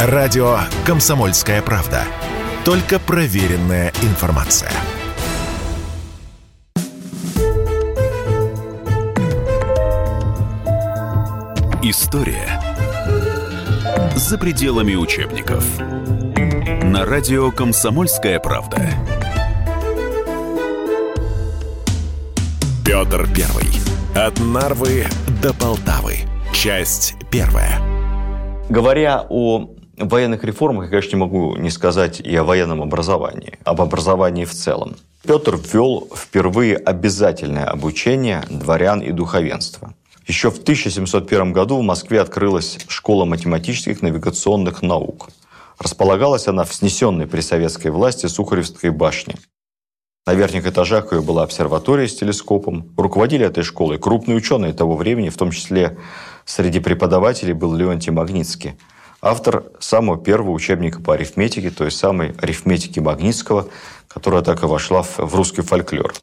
Радио «Комсомольская правда». Только проверенная информация. История за пределами учебников. На радио «Комсомольская правда». Петр Первый. От Нарвы до Полтавы. Часть первая. Говоря о военных реформах, я, конечно, не могу не сказать и о военном образовании, об образовании в целом. Петр ввел впервые обязательное обучение дворян и духовенства. Еще в 1701 году в Москве открылась школа математических навигационных наук. Располагалась она в снесенной при советской власти Сухаревской башне. На верхних этажах ее была обсерватория с телескопом. Руководили этой школой крупные ученые того времени, в том числе среди преподавателей был Леонтий Магнитский – автор самого первого учебника по арифметике, то есть самой арифметики Магнитского, которая так и вошла в русский фольклор.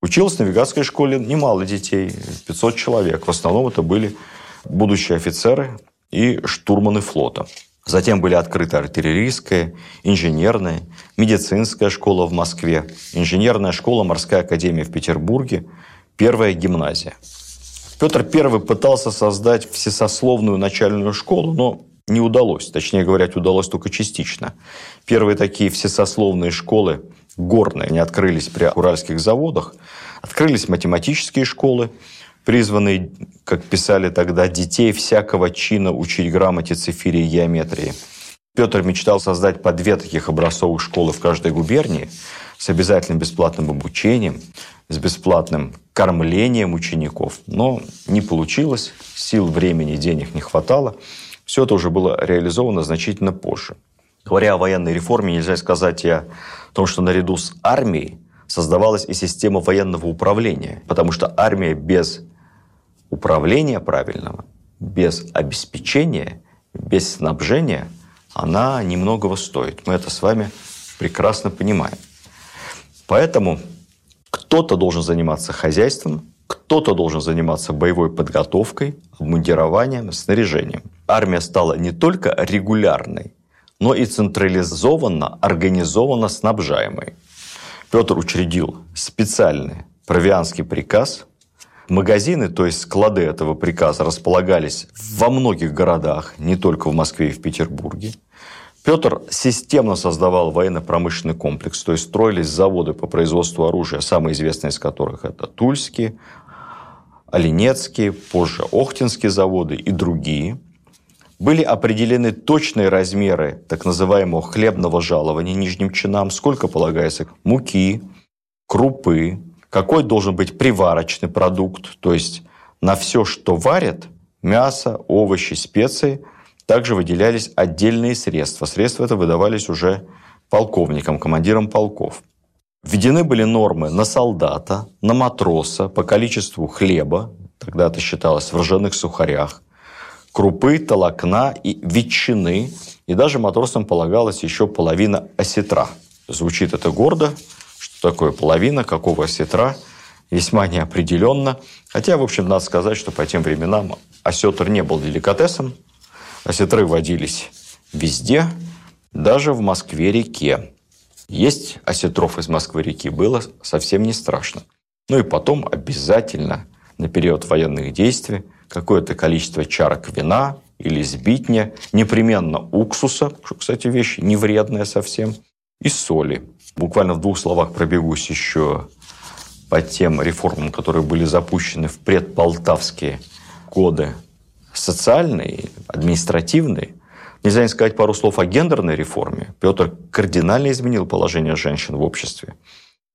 Училось в навигатской школе немало детей, 500 человек. В основном это были будущие офицеры и штурманы флота. Затем были открыты артиллерийская, инженерная, медицинская школа в Москве, инженерная школа, морская академия в Петербурге, первая гимназия. Петр I пытался создать всесословную начальную школу, но не удалось. Точнее говоря, удалось только частично. Первые такие всесословные школы горные, они открылись при уральских заводах. Открылись математические школы, призванные, как писали тогда, детей всякого чина учить грамоте, цифире и геометрии. Петр мечтал создать по две таких образцовых школы в каждой губернии с обязательным бесплатным обучением, с бесплатным кормлением учеников. Но не получилось, сил, времени, денег не хватало. Все это уже было реализовано значительно позже. Говоря о военной реформе, нельзя сказать и о том, что наряду с армией создавалась и система военного управления, потому что армия без управления правильного, без обеспечения, без снабжения, она немногого стоит. Мы это с вами прекрасно понимаем. Поэтому кто-то должен заниматься хозяйством, кто-то должен заниматься боевой подготовкой, обмундированием, снаряжением. Армия стала не только регулярной, но и централизованно, организованно снабжаемой. Петр учредил специальный провианский приказ. Магазины, то есть склады этого приказа, располагались во многих городах, не только в Москве и в Петербурге. Петр системно создавал военно-промышленный комплекс, то есть строились заводы по производству оружия, самые известные из которых это Тульские, Оленецкие, позже Охтинские заводы и другие. Были определены точные размеры так называемого хлебного жалования нижним чинам, сколько полагается муки, крупы, какой должен быть приварочный продукт, то есть на все, что варят, мясо, овощи, специи, также выделялись отдельные средства. Средства это выдавались уже полковникам, командирам полков. Введены были нормы на солдата, на матроса по количеству хлеба, тогда это считалось в ржаных сухарях, крупы, толокна и ветчины, и даже матросам полагалась еще половина осетра. Звучит это гордо, что такое половина, какого осетра, весьма неопределенно. Хотя, в общем, надо сказать, что по тем временам осетр не был деликатесом, осетры водились везде, даже в Москве-реке. Есть осетров из Москвы-реки было совсем не страшно. Ну и потом обязательно на период военных действий какое-то количество чарок вина или сбитня, непременно уксуса, что, кстати, вещь не вредная совсем, и соли. Буквально в двух словах пробегусь еще по тем реформам, которые были запущены в предполтавские годы. Социальные, административные, Нельзя не сказать пару слов о гендерной реформе. Петр кардинально изменил положение женщин в обществе.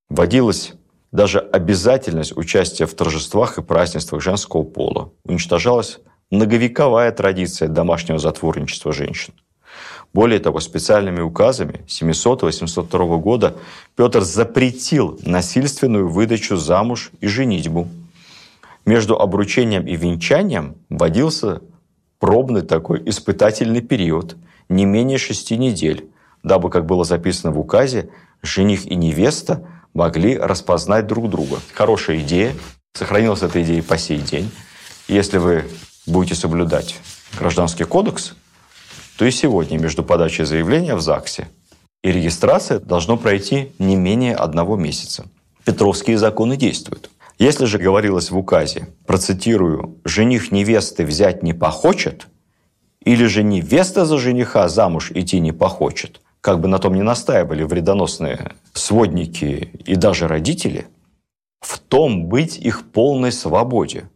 Вводилась даже обязательность участия в торжествах и празднествах женского пола. Уничтожалась многовековая традиция домашнего затворничества женщин. Более того, специальными указами 700-802 года Петр запретил насильственную выдачу замуж и женитьбу. Между обручением и венчанием вводился пробный такой испытательный период, не менее шести недель, дабы, как было записано в указе, жених и невеста могли распознать друг друга. Хорошая идея. Сохранилась эта идея по сей день. Если вы будете соблюдать гражданский кодекс, то и сегодня между подачей заявления в ЗАГСе и регистрацией должно пройти не менее одного месяца. Петровские законы действуют. Если же говорилось в указе, процитирую, «жених невесты взять не похочет», или же невеста за жениха замуж идти не похочет, как бы на том не настаивали вредоносные сводники и даже родители, в том быть их полной свободе.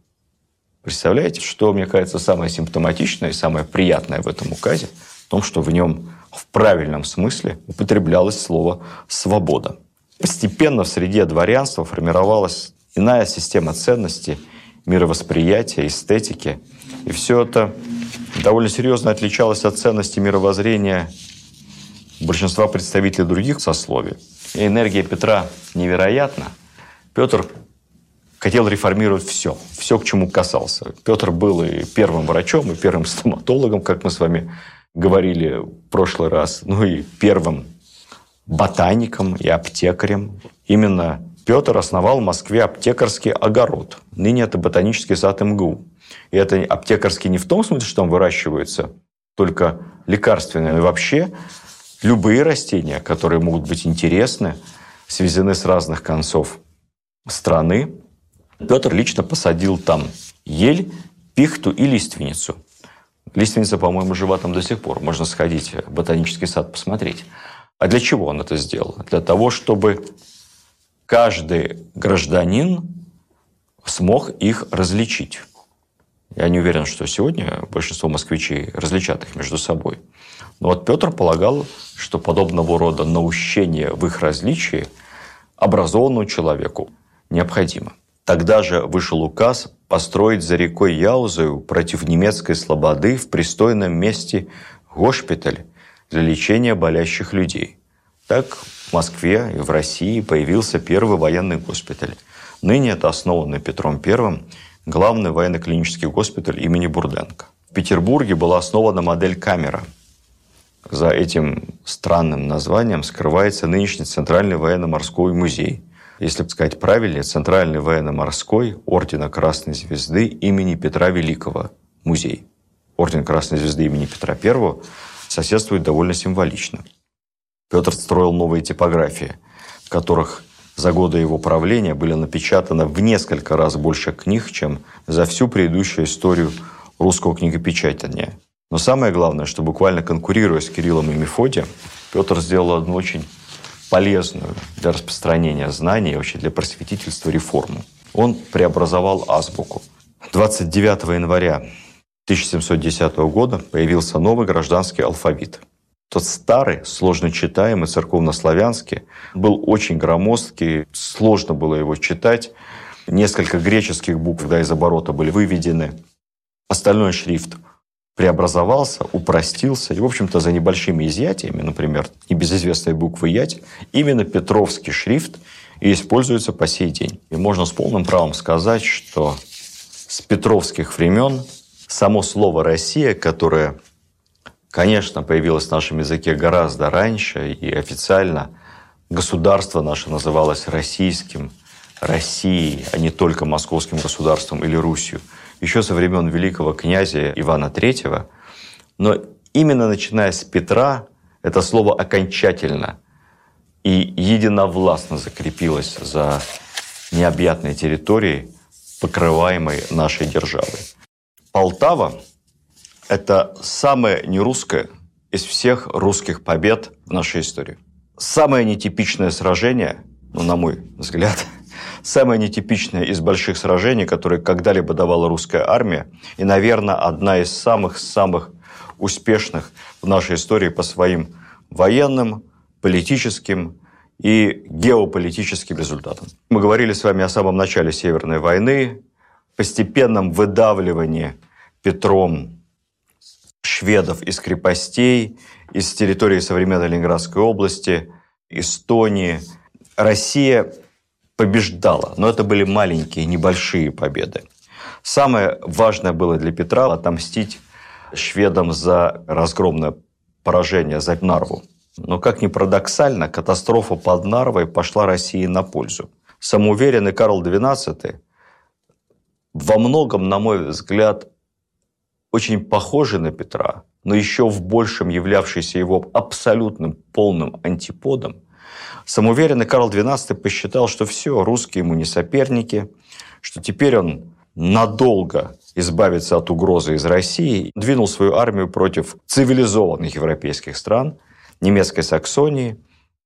Представляете, что, мне кажется, самое симптоматичное и самое приятное в этом указе? В том, что в нем в правильном смысле употреблялось слово «свобода». Постепенно в среде дворянства формировалась иная система ценностей, мировосприятия, эстетики. И все это довольно серьезно отличалось от ценности мировоззрения большинства представителей других сословий. И энергия Петра невероятна. Петр хотел реформировать все, все, к чему касался. Петр был и первым врачом, и первым стоматологом, как мы с вами говорили в прошлый раз, ну и первым ботаником и аптекарем. Именно Петр основал в Москве аптекарский огород. Ныне это ботанический сад МГУ. И это аптекарский не в том смысле, что там выращиваются только лекарственные, но и вообще любые растения, которые могут быть интересны, связаны с разных концов страны. Петр лично посадил там ель, пихту и лиственницу. Лиственница, по-моему, жива там до сих пор. Можно сходить в ботанический сад посмотреть. А для чего он это сделал? Для того, чтобы каждый гражданин смог их различить. Я не уверен, что сегодня большинство москвичей различат их между собой. Но вот Петр полагал, что подобного рода наущение в их различии образованному человеку необходимо. Тогда же вышел указ построить за рекой Яузою против немецкой слободы в пристойном месте госпиталь для лечения болящих людей. Так в Москве и в России появился первый военный госпиталь. Ныне это основанный Петром I главный военно-клинический госпиталь имени Бурденко. В Петербурге была основана модель камера. За этим странным названием скрывается нынешний Центральный военно-морской музей. Если сказать правильнее, Центральный военно-морской Ордена Красной Звезды имени Петра Великого музей. Орден Красной Звезды имени Петра I соседствует довольно символично. Петр строил новые типографии, в которых за годы его правления были напечатано в несколько раз больше книг, чем за всю предыдущую историю русского книгопечатания. Но самое главное, что буквально конкурируя с Кириллом и Мефодием, Петр сделал одну очень полезную для распространения знаний, вообще для просветительства реформу. Он преобразовал азбуку. 29 января 1710 года появился новый гражданский алфавит – тот старый, сложно читаемый, церковнославянский, был очень громоздкий, сложно было его читать. Несколько греческих букв да, из оборота были выведены. Остальной шрифт преобразовался, упростился. И, в общем-то, за небольшими изъятиями, например, небезызвестной буквы «ять», именно Петровский шрифт и используется по сей день. И можно с полным правом сказать, что с петровских времен само слово «Россия», которое конечно, появилась в нашем языке гораздо раньше, и официально государство наше называлось российским, Россией, а не только московским государством или Русью, еще со времен великого князя Ивана III. Но именно начиная с Петра это слово окончательно и единовластно закрепилось за необъятной территорией, покрываемой нашей державой. Полтава это самое нерусское из всех русских побед в нашей истории. Самое нетипичное сражение, ну, на мой взгляд, самое нетипичное из больших сражений, которые когда-либо давала русская армия, и, наверное, одна из самых-самых успешных в нашей истории по своим военным, политическим и геополитическим результатам. Мы говорили с вами о самом начале Северной войны, постепенном выдавливании Петром шведов из крепостей, из территории современной Ленинградской области, Эстонии. Россия побеждала, но это были маленькие, небольшие победы. Самое важное было для Петра отомстить шведам за разгромное поражение, за Нарву. Но, как ни парадоксально, катастрофа под Нарвой пошла России на пользу. Самоуверенный Карл XII во многом, на мой взгляд, очень похожий на Петра, но еще в большем являвшийся его абсолютным полным антиподом, самоуверенный Карл XII посчитал, что все, русские ему не соперники, что теперь он надолго избавиться от угрозы из России, двинул свою армию против цивилизованных европейских стран, немецкой Саксонии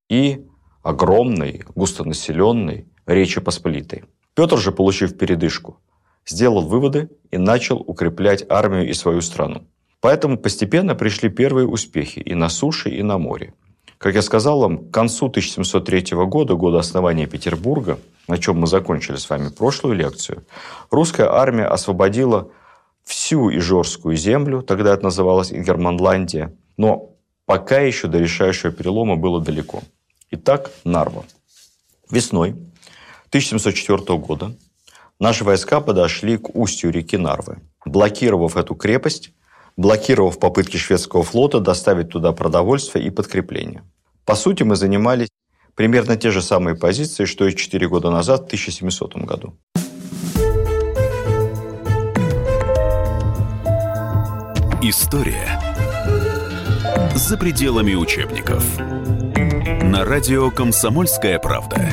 и огромной, густонаселенной Речи Посполитой. Петр же, получив передышку, сделал выводы и начал укреплять армию и свою страну. Поэтому постепенно пришли первые успехи и на суше, и на море. Как я сказал вам, к концу 1703 года, года основания Петербурга, на чем мы закончили с вами прошлую лекцию, русская армия освободила всю Ижорскую землю, тогда это называлось Ингерманландия, но пока еще до решающего перелома было далеко. Итак, Нарва. Весной 1704 года наши войска подошли к устью реки Нарвы. Блокировав эту крепость, блокировав попытки шведского флота доставить туда продовольствие и подкрепление. По сути, мы занимались примерно те же самые позиции, что и 4 года назад, в 1700 году. История за пределами учебников. На радио «Комсомольская правда».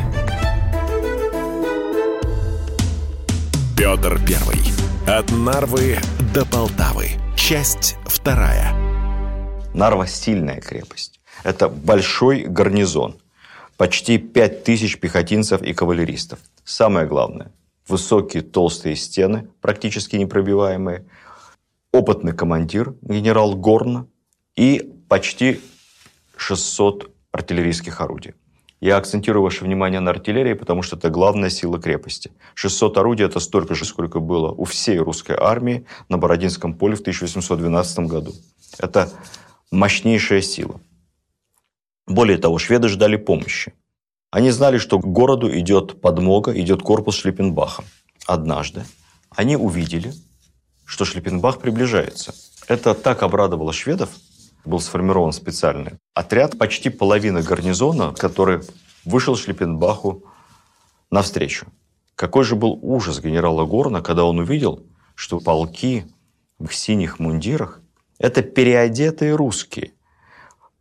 Петр Первый. От Нарвы до Полтавы. Часть вторая. Нарва – сильная крепость. Это большой гарнизон. Почти 5000 пехотинцев и кавалеристов. Самое главное – высокие толстые стены, практически непробиваемые, опытный командир, генерал Горна, и почти 600 артиллерийских орудий. Я акцентирую ваше внимание на артиллерии, потому что это главная сила крепости. 600 орудий – это столько же, сколько было у всей русской армии на Бородинском поле в 1812 году. Это мощнейшая сила. Более того, шведы ждали помощи. Они знали, что к городу идет подмога, идет корпус Шлиппенбаха. Однажды они увидели, что Шлиппенбах приближается. Это так обрадовало шведов, был сформирован специальный отряд, почти половина гарнизона, который вышел Шлиппенбаху навстречу. Какой же был ужас генерала Горна, когда он увидел, что полки в синих мундирах – это переодетые русские.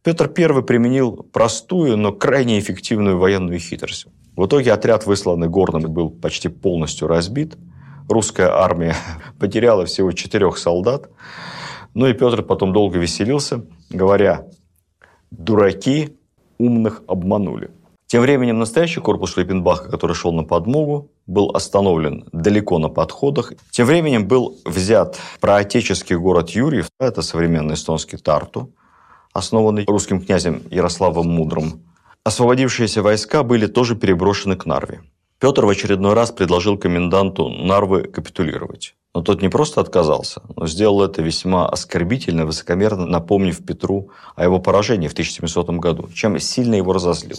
Петр I применил простую, но крайне эффективную военную хитрость. В итоге отряд, высланный Горном, был почти полностью разбит. Русская армия потеряла всего четырех солдат. Ну и Петр потом долго веселился, говоря, дураки умных обманули. Тем временем настоящий корпус Шлиппенбаха, который шел на подмогу, был остановлен далеко на подходах. Тем временем был взят проотеческий город Юрьев, это современный эстонский Тарту, основанный русским князем Ярославом Мудрым. Освободившиеся войска были тоже переброшены к Нарве. Петр в очередной раз предложил коменданту Нарвы капитулировать. Но тот не просто отказался, но сделал это весьма оскорбительно, высокомерно напомнив Петру о его поражении в 1700 году, чем сильно его разозлил.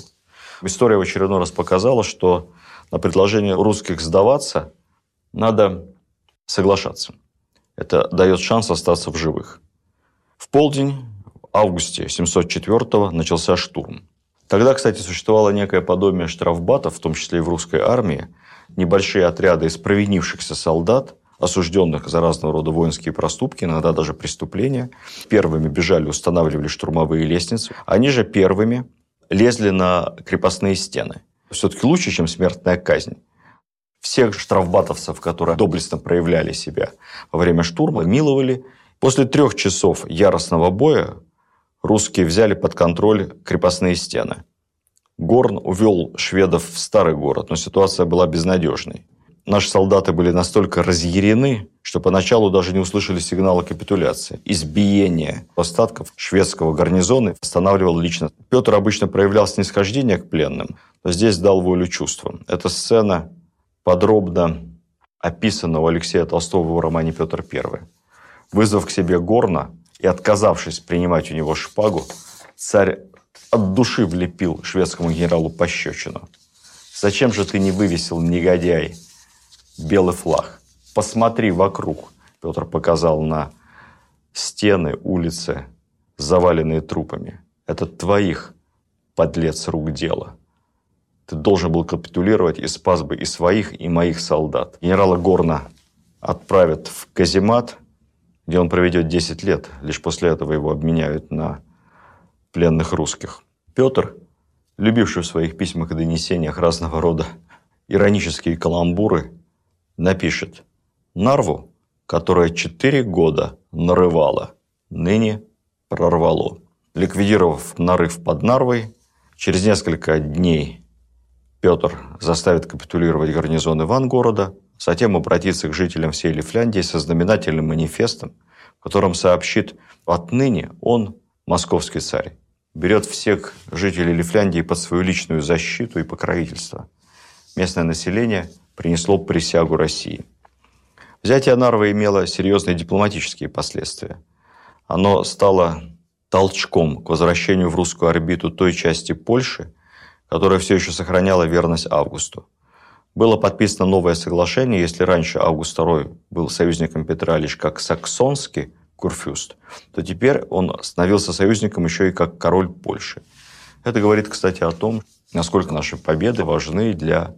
История в очередной раз показала, что на предложение русских сдаваться надо соглашаться. Это дает шанс остаться в живых. В полдень, в августе 704 начался штурм. Тогда, кстати, существовало некое подобие штрафбатов, в том числе и в русской армии, небольшие отряды из провинившихся солдат – осужденных за разного рода воинские проступки, иногда даже преступления. Первыми бежали, устанавливали штурмовые лестницы. Они же первыми лезли на крепостные стены. Все-таки лучше, чем смертная казнь. Всех штрафбатовцев, которые доблестно проявляли себя во время штурма, миловали. После трех часов яростного боя русские взяли под контроль крепостные стены. Горн увел шведов в старый город, но ситуация была безнадежной наши солдаты были настолько разъярены, что поначалу даже не услышали сигнала капитуляции. Избиение остатков шведского гарнизона останавливал лично. Петр обычно проявлял снисхождение к пленным, но здесь дал волю чувствам. Эта сцена подробно описана у Алексея Толстого в романе «Петр I». Вызвав к себе Горна и отказавшись принимать у него шпагу, царь от души влепил шведскому генералу пощечину. «Зачем же ты не вывесил, негодяй, белый флаг. Посмотри вокруг. Петр показал на стены, улицы, заваленные трупами. Это твоих, подлец, рук дело. Ты должен был капитулировать и спас бы и своих, и моих солдат. Генерала Горна отправят в каземат, где он проведет 10 лет. Лишь после этого его обменяют на пленных русских. Петр, любивший в своих письмах и донесениях разного рода иронические каламбуры, напишет «Нарву, которая четыре года нарывала, ныне прорвало». Ликвидировав нарыв под Нарвой, через несколько дней Петр заставит капитулировать гарнизон Ивангорода, затем обратится к жителям всей Лифляндии со знаменательным манифестом, в котором сообщит «Отныне он московский царь, берет всех жителей Лифляндии под свою личную защиту и покровительство. Местное население принесло присягу России. Взятие Нарвы имело серьезные дипломатические последствия. Оно стало толчком к возвращению в русскую орбиту той части Польши, которая все еще сохраняла верность Августу. Было подписано новое соглашение, если раньше Август II был союзником Петра лишь как саксонский курфюст, то теперь он становился союзником еще и как король Польши. Это говорит, кстати, о том, насколько наши победы важны для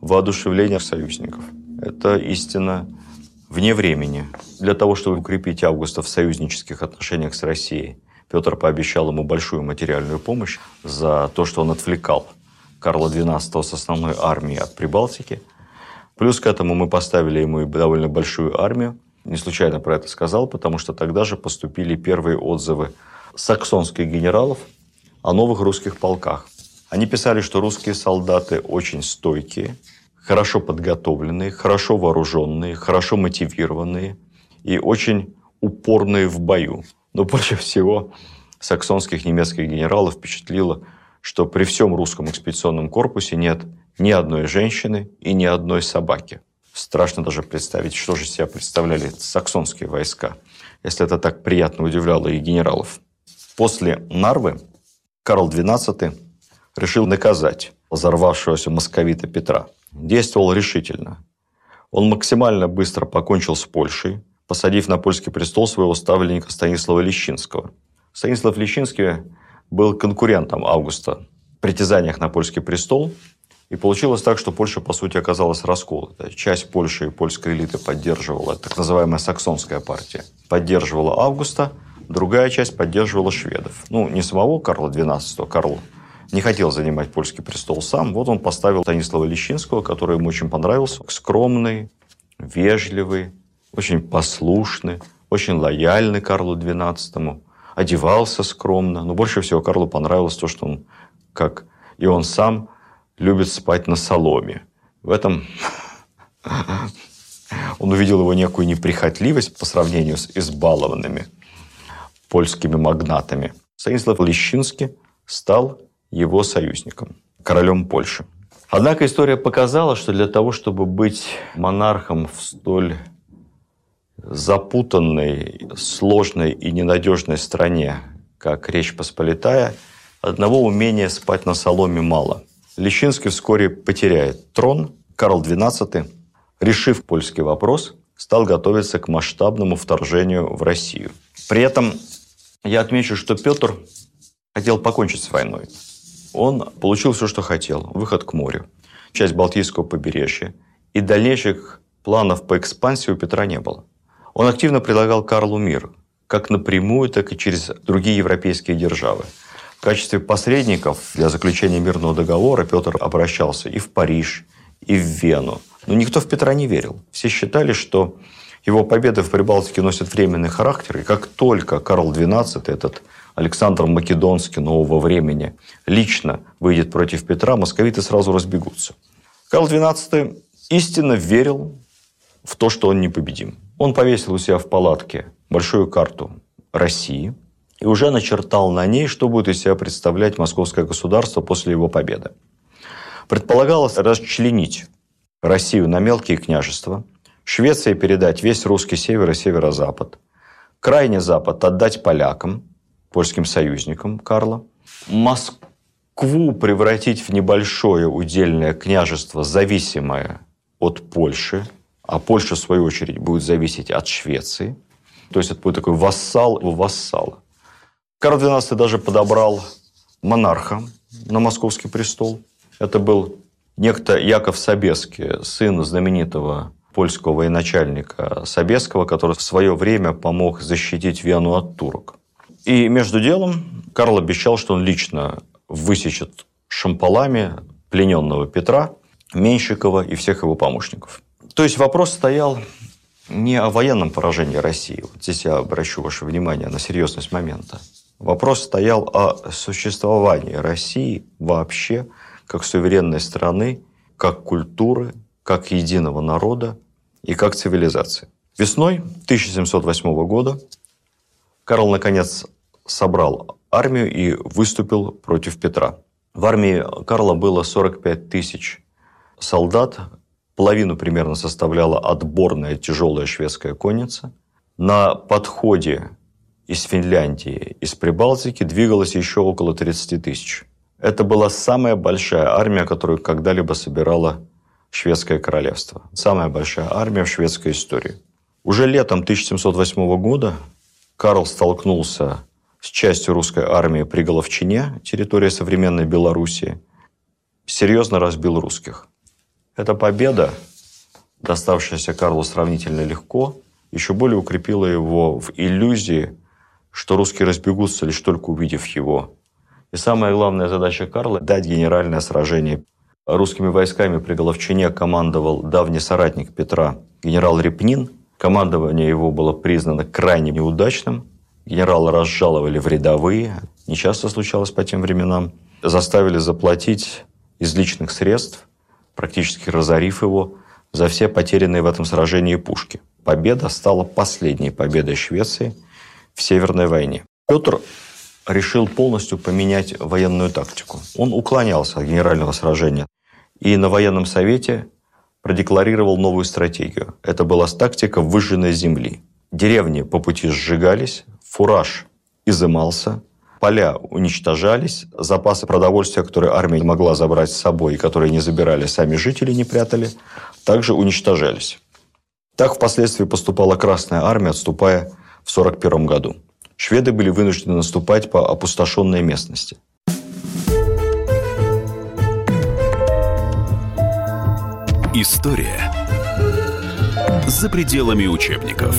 воодушевления союзников. Это истина вне времени. Для того, чтобы укрепить Августа в союзнических отношениях с Россией, Петр пообещал ему большую материальную помощь за то, что он отвлекал Карла XII с основной армией от Прибалтики. Плюс к этому мы поставили ему и довольно большую армию. Не случайно про это сказал, потому что тогда же поступили первые отзывы саксонских генералов о новых русских полках. Они писали, что русские солдаты очень стойкие, хорошо подготовленные, хорошо вооруженные, хорошо мотивированные и очень упорные в бою. Но больше всего саксонских немецких генералов впечатлило, что при всем русском экспедиционном корпусе нет ни одной женщины и ни одной собаки. Страшно даже представить, что же себя представляли саксонские войска, если это так приятно удивляло и генералов. После Нарвы Карл XII решил наказать взорвавшегося московита Петра. Действовал решительно. Он максимально быстро покончил с Польшей, посадив на польский престол своего ставленника Станислава Лещинского. Станислав Лещинский был конкурентом Августа в притязаниях на польский престол. И получилось так, что Польша, по сути, оказалась расколотой. Часть Польши и польской элиты поддерживала, так называемая саксонская партия, поддерживала Августа, другая часть поддерживала шведов. Ну, не самого Карла XII, Карл не хотел занимать польский престол сам. Вот он поставил Станислава Лещинского, который ему очень понравился. Скромный, вежливый, очень послушный, очень лояльный Карлу XII одевался скромно. Но больше всего Карлу понравилось то, что он, как и он сам, любит спать на соломе. В этом он увидел его некую неприхотливость по сравнению с избалованными польскими магнатами. Станислав Лещинский стал его союзником, королем Польши. Однако история показала, что для того, чтобы быть монархом в столь запутанной, сложной и ненадежной стране, как Речь Посполитая, одного умения спать на соломе мало. Лещинский вскоре потеряет трон. Карл XII, решив польский вопрос, стал готовиться к масштабному вторжению в Россию. При этом я отмечу, что Петр хотел покончить с войной. Он получил все, что хотел. Выход к морю, часть Балтийского побережья. И дальнейших планов по экспансии у Петра не было. Он активно предлагал Карлу мир, как напрямую, так и через другие европейские державы. В качестве посредников для заключения мирного договора Петр обращался и в Париж, и в Вену. Но никто в Петра не верил. Все считали, что его победы в Прибалтике носят временный характер, и как только Карл XII, этот Александр Македонский нового времени, лично выйдет против Петра, московиты сразу разбегутся. Карл XII истинно верил в то, что он непобедим. Он повесил у себя в палатке большую карту России и уже начертал на ней, что будет из себя представлять московское государство после его победы. Предполагалось расчленить Россию на мелкие княжества, Швеции передать весь русский север и северо-запад, крайний запад отдать полякам, польским союзникам Карла, Москву превратить в небольшое удельное княжество, зависимое от Польши, а Польша, в свою очередь, будет зависеть от Швеции. То есть это будет такой вассал у вассала. Карл XII даже подобрал монарха на московский престол. Это был некто Яков Собеский, сын знаменитого польского военачальника Собеского, который в свое время помог защитить Вену от турок. И между делом Карл обещал, что он лично высечет шампалами плененного Петра, Меньшикова и всех его помощников. То есть вопрос стоял не о военном поражении России. Вот здесь я обращу ваше внимание на серьезность момента. Вопрос стоял о существовании России вообще как суверенной страны, как культуры, как единого народа и как цивилизации. Весной 1708 года Карл, наконец, собрал армию и выступил против Петра. В армии Карла было 45 тысяч солдат, половину примерно составляла отборная тяжелая шведская конница. На подходе из Финляндии, из Прибалтики двигалось еще около 30 тысяч. Это была самая большая армия, которую когда-либо собирало шведское королевство. Самая большая армия в шведской истории. Уже летом 1708 года Карл столкнулся с частью русской армии при Головчине, территория современной Белоруссии, серьезно разбил русских. Эта победа, доставшаяся Карлу сравнительно легко, еще более укрепила его в иллюзии, что русские разбегутся, лишь только увидев его. И самая главная задача Карла – дать генеральное сражение. Русскими войсками при Головчине командовал давний соратник Петра генерал Репнин. Командование его было признано крайне неудачным. Генерала разжаловали в рядовые. Нечасто случалось по тем временам. Заставили заплатить из личных средств, практически разорив его, за все потерянные в этом сражении пушки. Победа стала последней победой Швеции в Северной войне. Петр решил полностью поменять военную тактику. Он уклонялся от генерального сражения. И на военном совете продекларировал новую стратегию. Это была тактика выжженной земли. Деревни по пути сжигались, фураж изымался, поля уничтожались, запасы продовольствия, которые армия могла забрать с собой и которые не забирали сами жители, не прятали, также уничтожались. Так впоследствии поступала Красная Армия, отступая в 1941 году. Шведы были вынуждены наступать по опустошенной местности. История за пределами учебников.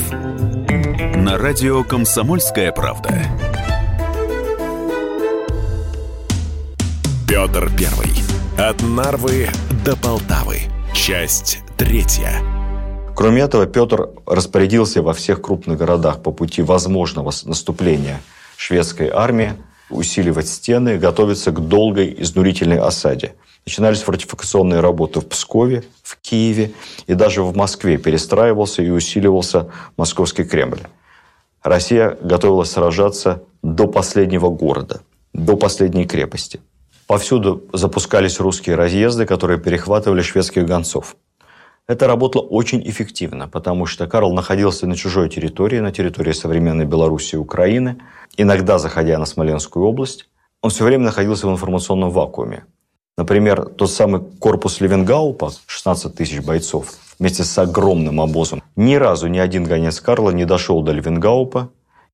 На радио «Комсомольская правда». Петр Первый. От Нарвы до Полтавы. Часть третья. Кроме этого, Петр распорядился во всех крупных городах по пути возможного наступления шведской армии усиливать стены, готовиться к долгой изнурительной осаде. Начинались фортификационные работы в Пскове, в Киеве и даже в Москве перестраивался и усиливался Московский Кремль. Россия готовилась сражаться до последнего города, до последней крепости. Повсюду запускались русские разъезды, которые перехватывали шведских гонцов. Это работало очень эффективно, потому что Карл находился на чужой территории, на территории современной Белоруссии и Украины, иногда заходя на Смоленскую область. Он все время находился в информационном вакууме. Например, тот самый корпус Левенгаупа, 16 тысяч бойцов, вместе с огромным обозом. Ни разу ни один гонец Карла не дошел до Левенгаупа,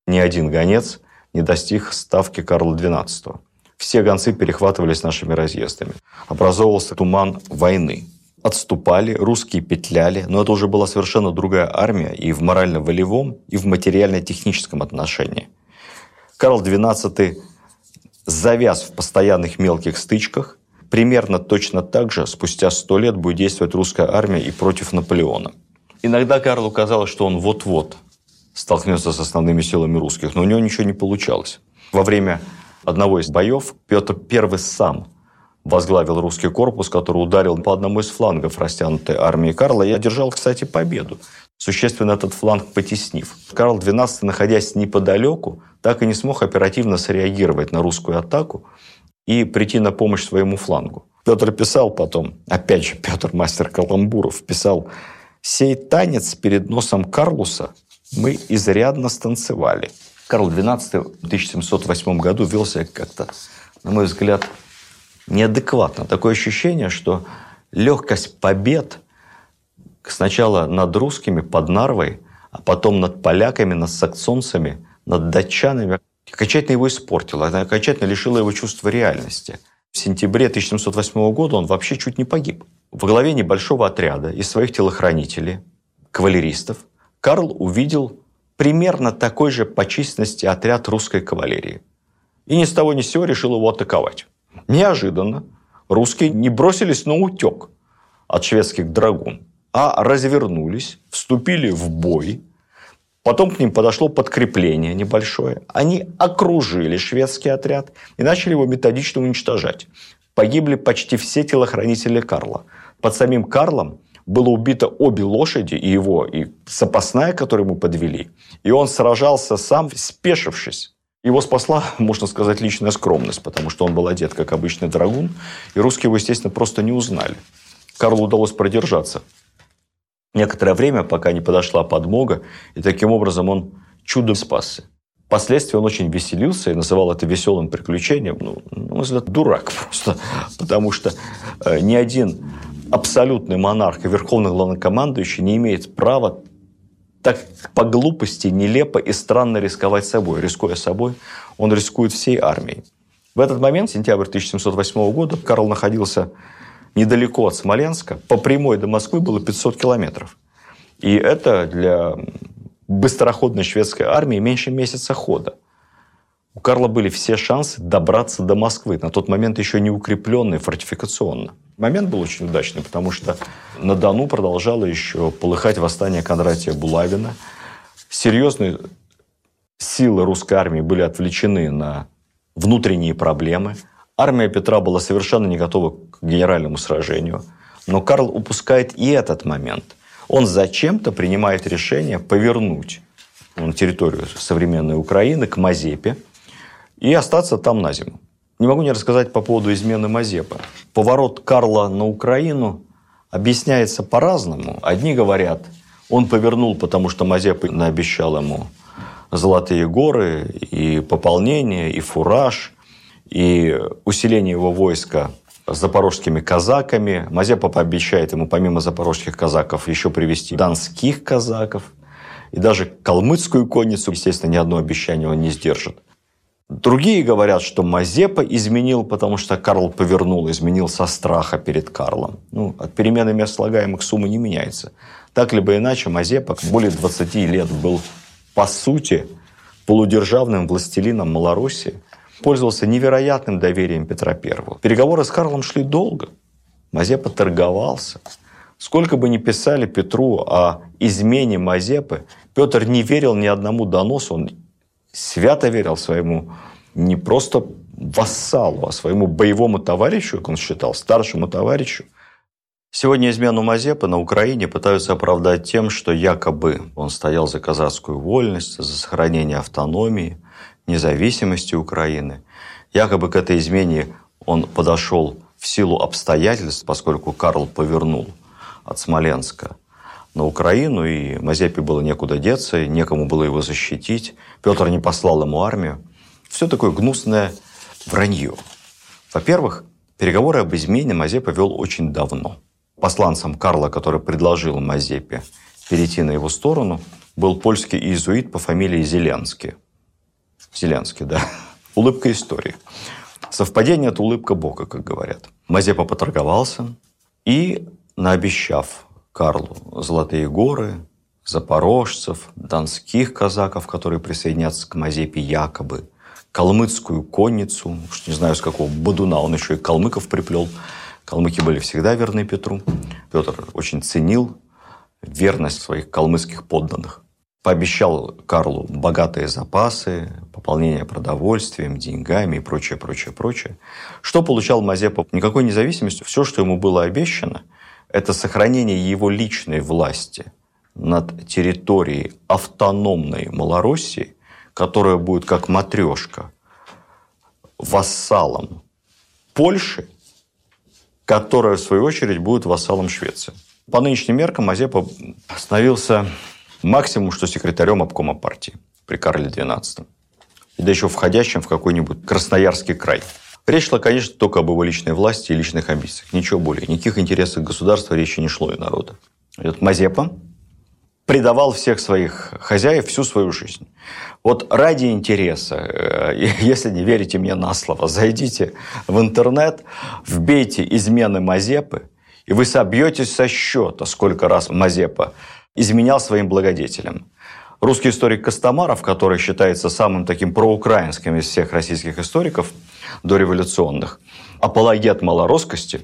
ни один гонец не достиг ставки Карла XII. Все гонцы перехватывались нашими разъездами. Образовывался туман войны отступали, русские петляли, но это уже была совершенно другая армия и в морально-волевом, и в материально-техническом отношении. Карл XII завяз в постоянных мелких стычках. Примерно точно так же спустя сто лет будет действовать русская армия и против Наполеона. Иногда Карлу казалось, что он вот-вот столкнется с основными силами русских, но у него ничего не получалось. Во время одного из боев Петр I сам возглавил русский корпус, который ударил по одному из флангов растянутой армии Карла и одержал, кстати, победу, существенно этот фланг потеснив. Карл XII, находясь неподалеку, так и не смог оперативно среагировать на русскую атаку и прийти на помощь своему флангу. Петр писал потом, опять же, Петр, мастер каламбуров, писал, «Сей танец перед носом Карлуса мы изрядно станцевали». Карл XII в 1708 году вел себя как-то, на мой взгляд, неадекватно. Такое ощущение, что легкость побед сначала над русскими под Нарвой, а потом над поляками, над саксонцами, над датчанами окончательно его испортила, она окончательно лишила его чувства реальности. В сентябре 1708 года он вообще чуть не погиб во главе небольшого отряда из своих телохранителей, кавалеристов, Карл увидел примерно такой же по численности отряд русской кавалерии. И ни с того ни с сего решил его атаковать. Неожиданно русские не бросились на утек от шведских драгун, а развернулись, вступили в бой. Потом к ним подошло подкрепление небольшое. Они окружили шведский отряд и начали его методично уничтожать. Погибли почти все телохранители Карла. Под самим Карлом было убито обе лошади, и его, и запасная, которую ему подвели. И он сражался сам, спешившись. Его спасла, можно сказать, личная скромность, потому что он был одет, как обычный драгун, и русские его, естественно, просто не узнали. Карлу удалось продержаться некоторое время, пока не подошла подмога, и таким образом он чудом спасся. Впоследствии он очень веселился и называл это веселым приключением. Ну, на мой взгляд, дурак просто. Потому что э, ни один абсолютный монарх и верховный главнокомандующий не имеет права так по глупости, нелепо и странно рисковать собой. Рискуя собой, он рискует всей армией. В этот момент, сентябрь 1708 года, Карл находился недалеко от Смоленска, по прямой до Москвы было 500 километров. И это для быстроходной шведской армии меньше месяца хода. У Карла были все шансы добраться до Москвы, на тот момент еще не укрепленной фортификационно. Момент был очень удачный, потому что на Дону продолжало еще полыхать восстание Кондратия Булавина. Серьезные силы русской армии были отвлечены на внутренние проблемы – Армия Петра была совершенно не готова генеральному сражению. Но Карл упускает и этот момент. Он зачем-то принимает решение повернуть на территорию современной Украины к Мазепе и остаться там на зиму. Не могу не рассказать по поводу измены Мазепы. Поворот Карла на Украину объясняется по-разному. Одни говорят, он повернул, потому что Мазепа наобещал ему золотые горы и пополнение, и фураж – и усиление его войска запорожскими казаками. Мазепа пообещает ему, помимо запорожских казаков, еще привести донских казаков. И даже калмыцкую конницу, естественно, ни одно обещание он не сдержит. Другие говорят, что Мазепа изменил, потому что Карл повернул, изменил со страха перед Карлом. Ну, от перемены мест слагаемых суммы не меняется. Так либо иначе, Мазепа более 20 лет был, по сути, полудержавным властелином Малороссии – пользовался невероятным доверием Петра I. Переговоры с Карлом шли долго. Мазепа торговался. Сколько бы ни писали Петру о измене Мазепы, Петр не верил ни одному доносу, он свято верил своему не просто вассалу, а своему боевому товарищу, как он считал, старшему товарищу. Сегодня измену Мазепы на Украине пытаются оправдать тем, что якобы он стоял за казацкую вольность, за сохранение автономии – независимости Украины. Якобы к этой измене он подошел в силу обстоятельств, поскольку Карл повернул от Смоленска на Украину, и Мазепе было некуда деться, некому было его защитить. Петр не послал ему армию. Все такое гнусное вранье. Во-первых, переговоры об измене Мазепа вел очень давно. Посланцем Карла, который предложил Мазепе перейти на его сторону, был польский иезуит по фамилии Зеленский – Зеленский, да. Улыбка истории. Совпадение – это улыбка Бога, как говорят. Мазепа поторговался и, наобещав Карлу золотые горы, запорожцев, донских казаков, которые присоединятся к Мазепе якобы, калмыцкую конницу, уж не знаю, с какого бодуна он еще и калмыков приплел. Калмыки были всегда верны Петру. Петр очень ценил верность своих калмыцких подданных пообещал Карлу богатые запасы, пополнение продовольствием, деньгами и прочее, прочее, прочее. Что получал Мазепа? Никакой независимости. Все, что ему было обещано, это сохранение его личной власти над территорией автономной Малороссии, которая будет как матрешка вассалом Польши, которая, в свою очередь, будет вассалом Швеции. По нынешним меркам Мазепа становился Максимум, что секретарем обкома партии при Карле XII. И да еще входящим в какой-нибудь Красноярский край. Речь шла, конечно, только об его личной власти и личных амбициях. Ничего более. Никаких интересов государства речи не шло и народа. Этот Мазепа предавал всех своих хозяев всю свою жизнь. Вот ради интереса, э, если не верите мне на слово, зайдите в интернет, вбейте измены Мазепы, И вы собьетесь со счета, сколько раз Мазепа изменял своим благодетелям. Русский историк Костомаров, который считается самым таким проукраинским из всех российских историков дореволюционных, апологет малороскости,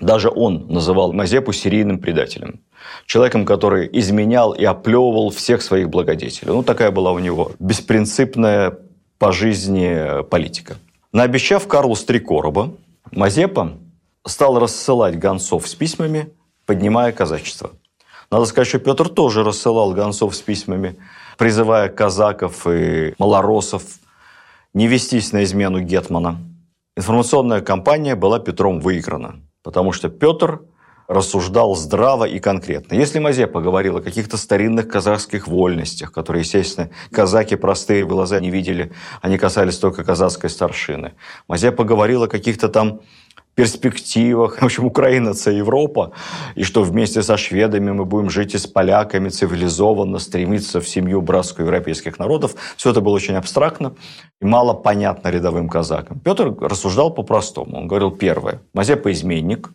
даже он называл Мазепу серийным предателем. Человеком, который изменял и оплевывал всех своих благодетелей. Ну, такая была у него беспринципная по жизни политика. Наобещав Карлу три короба, Мазепа стал рассылать гонцов с письмами, поднимая казачество. Надо сказать, что Петр тоже рассылал гонцов с письмами, призывая казаков и малоросов не вестись на измену Гетмана. Информационная кампания была Петром выиграна, потому что Петр рассуждал здраво и конкретно. Если Мазепа говорил о каких-то старинных казахских вольностях, которые, естественно, казаки простые в глаза не видели, они касались только казахской старшины. Мазепа говорил о каких-то там перспективах. В общем, Украина – это Европа, и что вместе со шведами мы будем жить и с поляками цивилизованно, стремиться в семью братскую европейских народов. Все это было очень абстрактно и мало понятно рядовым казакам. Петр рассуждал по-простому. Он говорил, первое, Мазепа – изменник,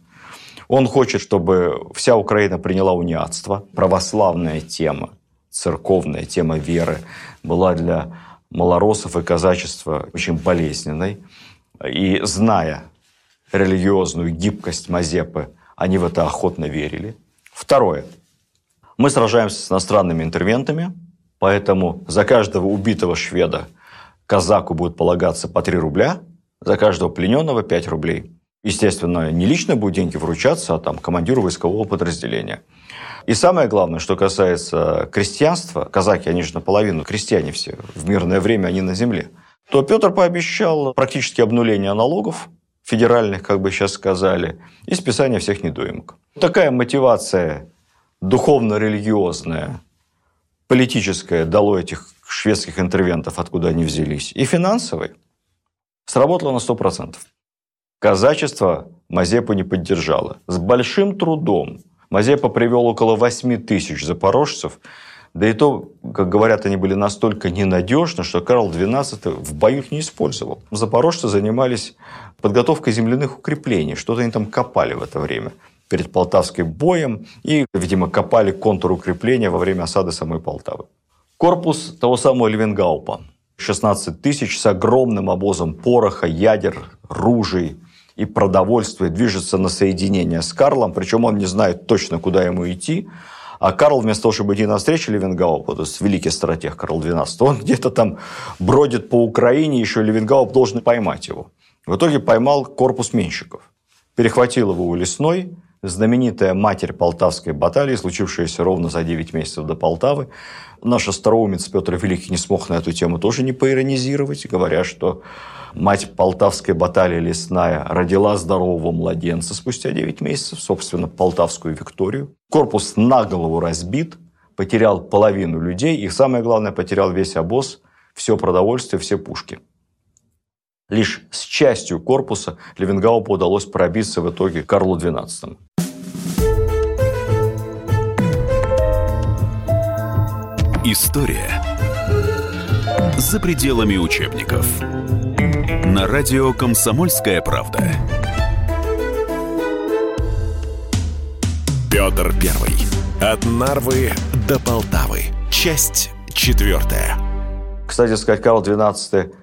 он хочет, чтобы вся Украина приняла униатство. Православная тема, церковная тема веры была для малоросов и казачества очень болезненной. И зная религиозную гибкость Мазепы, они в это охотно верили. Второе. Мы сражаемся с иностранными интервентами, поэтому за каждого убитого шведа казаку будет полагаться по 3 рубля, за каждого плененного 5 рублей. Естественно, не лично будут деньги вручаться, а там командиру войскового подразделения. И самое главное, что касается крестьянства, казаки, они же наполовину крестьяне все, в мирное время они на земле, то Петр пообещал практически обнуление налогов, федеральных, как бы сейчас сказали, и списание всех недоимок. Такая мотивация духовно-религиозная, политическая дало этих шведских интервентов, откуда они взялись, и финансовой, сработала на 100%. Казачество Мазепу не поддержало. С большим трудом Мазепа привел около 8 тысяч запорожцев, да и то, как говорят, они были настолько ненадежны, что Карл XII в бою их не использовал. Запорожцы занимались подготовкой земляных укреплений. Что-то они там копали в это время перед Полтавским боем и, видимо, копали контур укрепления во время осады самой Полтавы. Корпус того самого Левенгаупа. 16 тысяч с огромным обозом пороха, ядер, ружей и продовольствия движется на соединение с Карлом, причем он не знает точно, куда ему идти, а Карл, вместо того, чтобы идти навстречу Левенгаупу, то есть великий стратег Карл XII, он где-то там бродит по Украине, еще Левенгауп должен поймать его. В итоге поймал корпус менщиков. Перехватил его у лесной, знаменитая матерь Полтавской баталии, случившаяся ровно за 9 месяцев до Полтавы. Наш остроумец Петр Великий не смог на эту тему тоже не поиронизировать, говоря, что мать Полтавской баталии лесная родила здорового младенца спустя 9 месяцев, собственно, Полтавскую Викторию. Корпус на голову разбит, потерял половину людей и, самое главное, потерял весь обоз, все продовольствие, все пушки. Лишь с частью корпуса Левенгаупу удалось пробиться в итоге Карлу XII. История за пределами учебников. На радио «Комсомольская правда». Петр Первый. От Нарвы до Полтавы. Часть четвертая. Кстати сказать, Карл XII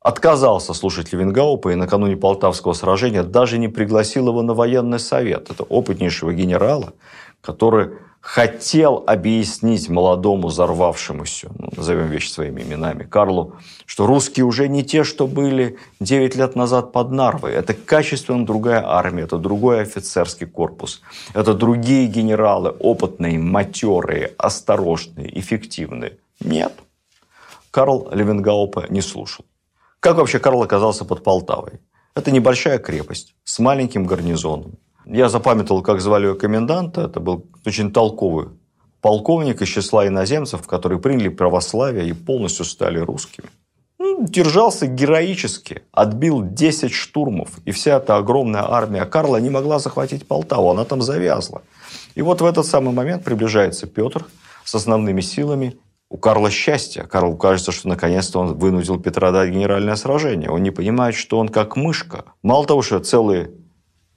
отказался слушать Левенгаупа и накануне Полтавского сражения даже не пригласил его на военный совет. Это опытнейшего генерала, который хотел объяснить молодому взорвавшемуся, ну, назовем вещи своими именами, Карлу, что русские уже не те, что были 9 лет назад под Нарвой. Это качественно другая армия, это другой офицерский корпус, это другие генералы, опытные, матерые, осторожные, эффективные. Нет. Карл Левенгаупа не слушал. Как вообще Карл оказался под Полтавой? Это небольшая крепость с маленьким гарнизоном. Я запамятовал, как звали его коменданта. Это был очень толковый полковник из числа иноземцев, которые приняли православие и полностью стали русскими. Ну, держался героически, отбил 10 штурмов, и вся эта огромная армия Карла не могла захватить Полтаву, она там завязла. И вот в этот самый момент приближается Петр с основными силами у Карла счастье. Карлу кажется, что наконец-то он вынудил Петра дать генеральное сражение. Он не понимает, что он как мышка. Мало того, что целые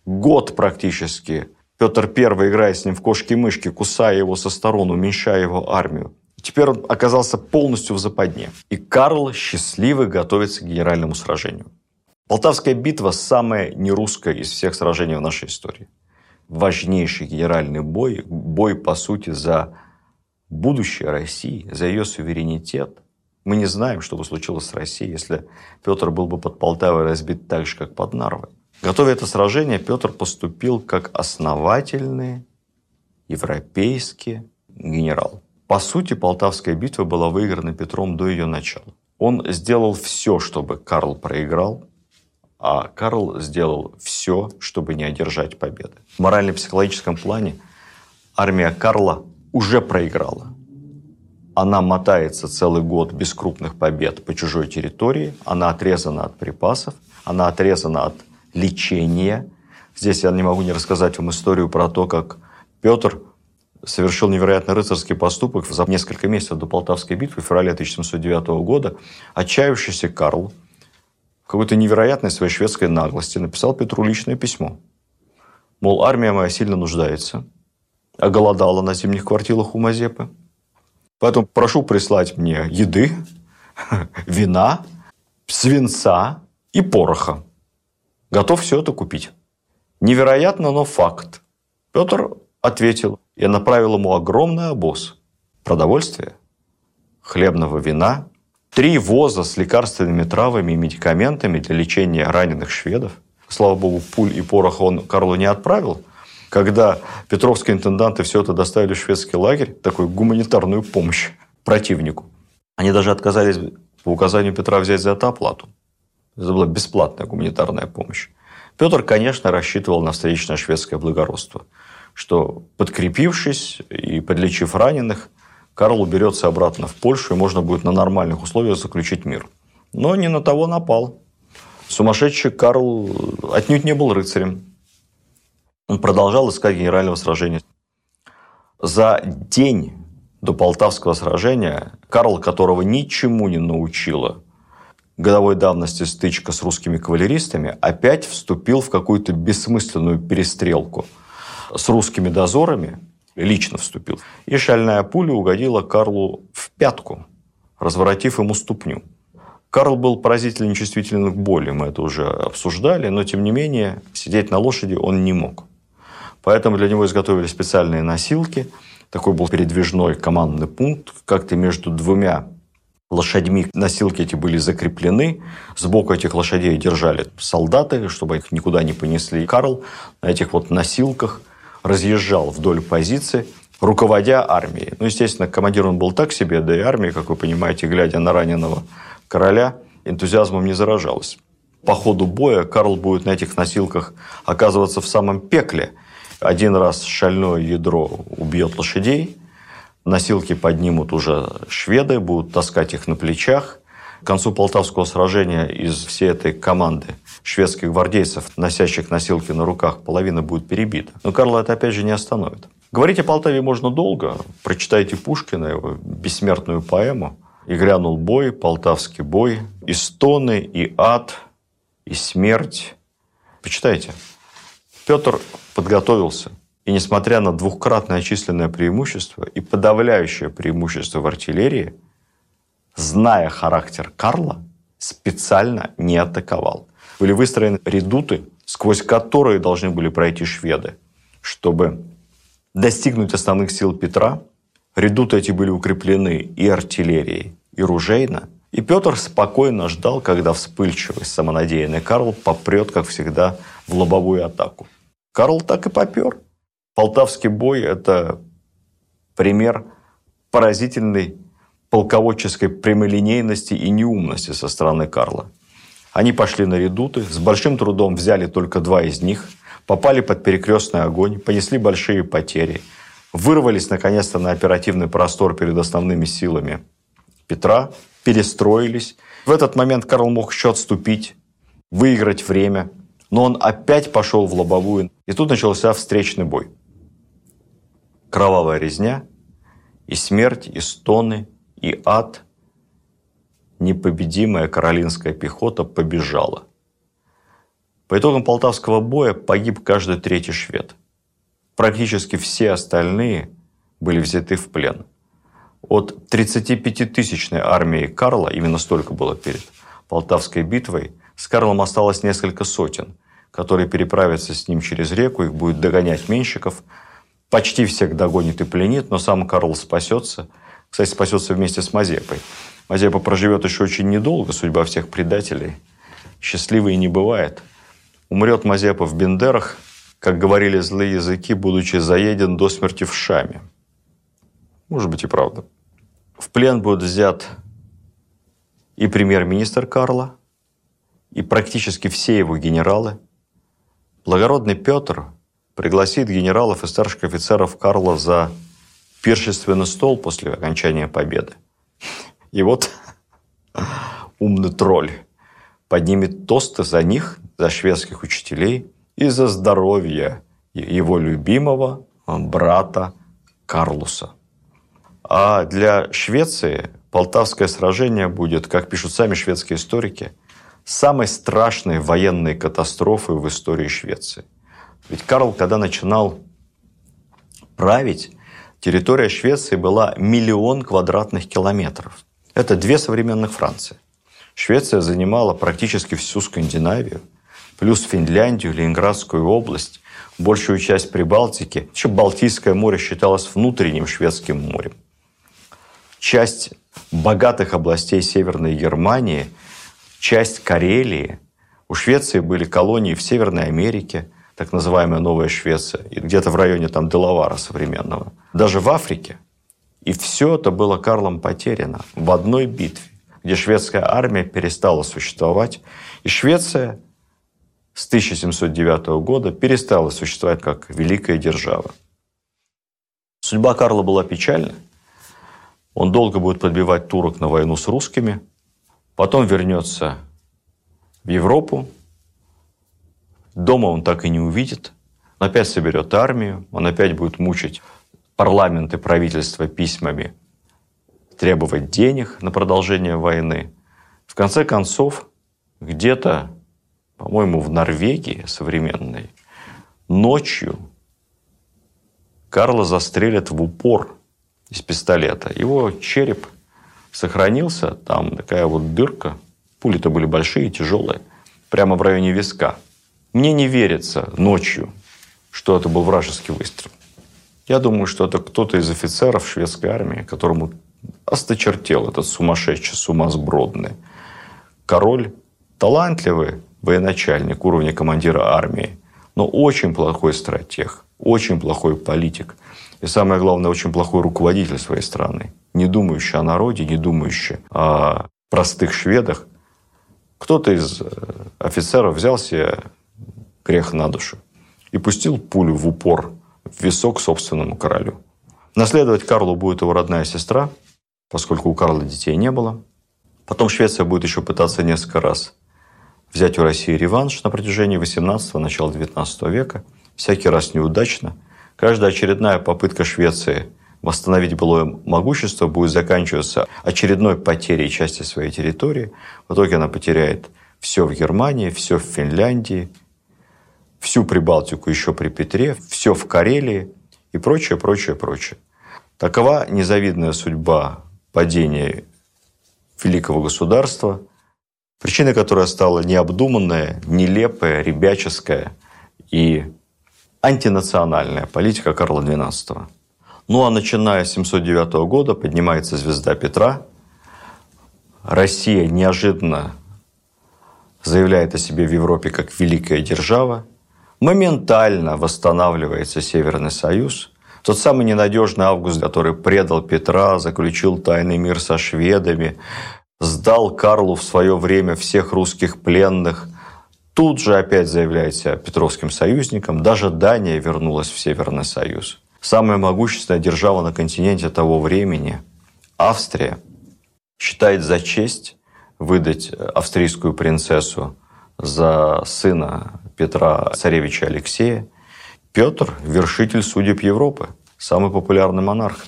Год практически Петр I, играя с ним в кошки-мышки, кусая его со сторон, уменьшая его армию. Теперь он оказался полностью в западне. И Карл счастливый готовится к генеральному сражению. Полтавская битва – самая нерусская из всех сражений в нашей истории. Важнейший генеральный бой, бой, по сути, за будущее России, за ее суверенитет. Мы не знаем, что бы случилось с Россией, если Петр был бы под Полтавой разбит так же, как под Нарвой. Готовя это сражение, Петр поступил как основательный европейский генерал. По сути, Полтавская битва была выиграна Петром до ее начала. Он сделал все, чтобы Карл проиграл, а Карл сделал все, чтобы не одержать победы. В морально-психологическом плане армия Карла уже проиграла. Она мотается целый год без крупных побед по чужой территории, она отрезана от припасов, она отрезана от лечения. Здесь я не могу не рассказать вам историю про то, как Петр совершил невероятно рыцарский поступок за несколько месяцев до Полтавской битвы в феврале 1709 года. Отчаявшийся Карл в какой-то невероятной своей шведской наглости написал Петру личное письмо. Мол, армия моя сильно нуждается, оголодала на зимних квартирах у Мазепы. Поэтому прошу прислать мне еды, вина, свинца и пороха. Готов все это купить. Невероятно, но факт. Петр ответил и направил ему огромный обоз продовольствия, хлебного вина, три воза с лекарственными травами и медикаментами для лечения раненых шведов. Слава богу, пуль и пороха он Карлу не отправил. Когда петровские интенданты все это доставили в шведский лагерь, такую гуманитарную помощь противнику, они даже отказались по указанию Петра взять за это оплату. Это была бесплатная гуманитарная помощь. Петр, конечно, рассчитывал на встречное шведское благородство, что, подкрепившись и подлечив раненых, Карл уберется обратно в Польшу, и можно будет на нормальных условиях заключить мир. Но не на того напал. Сумасшедший Карл отнюдь не был рыцарем. Он продолжал искать генерального сражения. За день до Полтавского сражения Карл, которого ничему не научила годовой давности стычка с русскими кавалеристами, опять вступил в какую-то бессмысленную перестрелку с русскими дозорами, лично вступил. И шальная пуля угодила Карлу в пятку, разворотив ему ступню. Карл был поразительно чувствителен к боли, мы это уже обсуждали, но тем не менее сидеть на лошади он не мог. Поэтому для него изготовили специальные носилки. Такой был передвижной командный пункт, как-то между двумя лошадьми носилки эти были закреплены. Сбоку этих лошадей держали солдаты, чтобы их никуда не понесли. Карл на этих вот носилках разъезжал вдоль позиции, руководя армией. Ну, естественно, командир он был так себе, да и армия, как вы понимаете, глядя на раненого короля, энтузиазмом не заражалась. По ходу боя Карл будет на этих носилках оказываться в самом пекле. Один раз шальное ядро убьет лошадей, Носилки поднимут уже шведы, будут таскать их на плечах. К концу Полтавского сражения из всей этой команды шведских гвардейцев, носящих носилки на руках, половина будет перебита. Но Карла это опять же не остановит. Говорить о Полтаве можно долго. Прочитайте Пушкина, его бессмертную поэму. «И грянул бой, полтавский бой, и стоны, и ад, и смерть». Почитайте. Петр подготовился. И несмотря на двухкратное численное преимущество и подавляющее преимущество в артиллерии, зная характер Карла, специально не атаковал. Были выстроены редуты, сквозь которые должны были пройти шведы, чтобы достигнуть основных сил Петра. Редуты эти были укреплены и артиллерией, и ружейно. И Петр спокойно ждал, когда вспыльчивый, самонадеянный Карл попрет, как всегда, в лобовую атаку. Карл так и попер. Полтавский бой – это пример поразительной полководческой прямолинейности и неумности со стороны Карла. Они пошли на редуты, с большим трудом взяли только два из них, попали под перекрестный огонь, понесли большие потери, вырвались наконец-то на оперативный простор перед основными силами Петра, перестроились. В этот момент Карл мог еще отступить, выиграть время, но он опять пошел в лобовую. И тут начался встречный бой кровавая резня, и смерть, и стоны, и ад. Непобедимая каролинская пехота побежала. По итогам Полтавского боя погиб каждый третий швед. Практически все остальные были взяты в плен. От 35-тысячной армии Карла, именно столько было перед Полтавской битвой, с Карлом осталось несколько сотен, которые переправятся с ним через реку, их будет догонять Менщиков. Почти всех догонит и пленит, но сам Карл спасется. Кстати, спасется вместе с Мазепой. Мазепа проживет еще очень недолго, судьба всех предателей. Счастливой не бывает. Умрет Мазепа в Бендерах, как говорили злые языки, будучи заеден до смерти в Шаме. Может быть и правда. В плен будет взят и премьер-министр Карла, и практически все его генералы. Благородный Петр пригласит генералов и старших офицеров Карла за пиршественный стол после окончания победы. И вот умный тролль поднимет тосты за них, за шведских учителей и за здоровье его любимого брата Карлуса. А для Швеции Полтавское сражение будет, как пишут сами шведские историки, самой страшной военной катастрофой в истории Швеции. Ведь Карл, когда начинал править, территория Швеции была миллион квадратных километров. Это две современных Франции. Швеция занимала практически всю Скандинавию, плюс Финляндию, Ленинградскую область, большую часть Прибалтики. Еще Балтийское море считалось внутренним шведским морем. Часть богатых областей Северной Германии, часть Карелии. У Швеции были колонии в Северной Америке, так называемая Новая Швеция, и где-то в районе там Делавара современного. Даже в Африке. И все это было Карлом потеряно в одной битве, где шведская армия перестала существовать, и Швеция с 1709 года перестала существовать как великая держава. Судьба Карла была печальна. Он долго будет подбивать турок на войну с русскими, потом вернется в Европу. Дома он так и не увидит. Он опять соберет армию, он опять будет мучить парламент и правительство письмами, требовать денег на продолжение войны. В конце концов, где-то, по-моему, в Норвегии современной, ночью Карла застрелят в упор из пистолета. Его череп сохранился, там такая вот дырка. Пули-то были большие, тяжелые, прямо в районе виска. Мне не верится ночью, что это был вражеский выстрел. Я думаю, что это кто-то из офицеров шведской армии, которому осточертел этот сумасшедший, сумасбродный. Король талантливый военачальник уровня командира армии, но очень плохой стратег, очень плохой политик – и самое главное, очень плохой руководитель своей страны, не думающий о народе, не думающий о простых шведах. Кто-то из э, офицеров взял себе грех на душу и пустил пулю в упор в висок собственному королю. Наследовать Карлу будет его родная сестра, поскольку у Карла детей не было. Потом Швеция будет еще пытаться несколько раз взять у России реванш на протяжении 18-го, начала 19 века. Всякий раз неудачно – Каждая очередная попытка Швеции восстановить былое могущество будет заканчиваться очередной потерей части своей территории. В итоге она потеряет все в Германии, все в Финляндии, всю Прибалтику еще при Петре, все в Карелии и прочее, прочее, прочее. Такова незавидная судьба падения великого государства, причиной которой стала необдуманная, нелепая, ребяческая и антинациональная политика Карла XII. Ну а начиная с 709 года поднимается звезда Петра. Россия неожиданно заявляет о себе в Европе как великая держава. Моментально восстанавливается Северный Союз. Тот самый ненадежный Август, который предал Петра, заключил тайный мир со шведами, сдал Карлу в свое время всех русских пленных – Тут же опять заявляет себя Петровским союзником. Даже Дания вернулась в Северный Союз. Самая могущественная держава на континенте того времени, Австрия, считает за честь выдать австрийскую принцессу за сына Петра Царевича Алексея. Петр – вершитель судеб Европы, самый популярный монарх.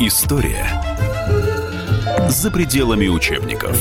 История за пределами учебников.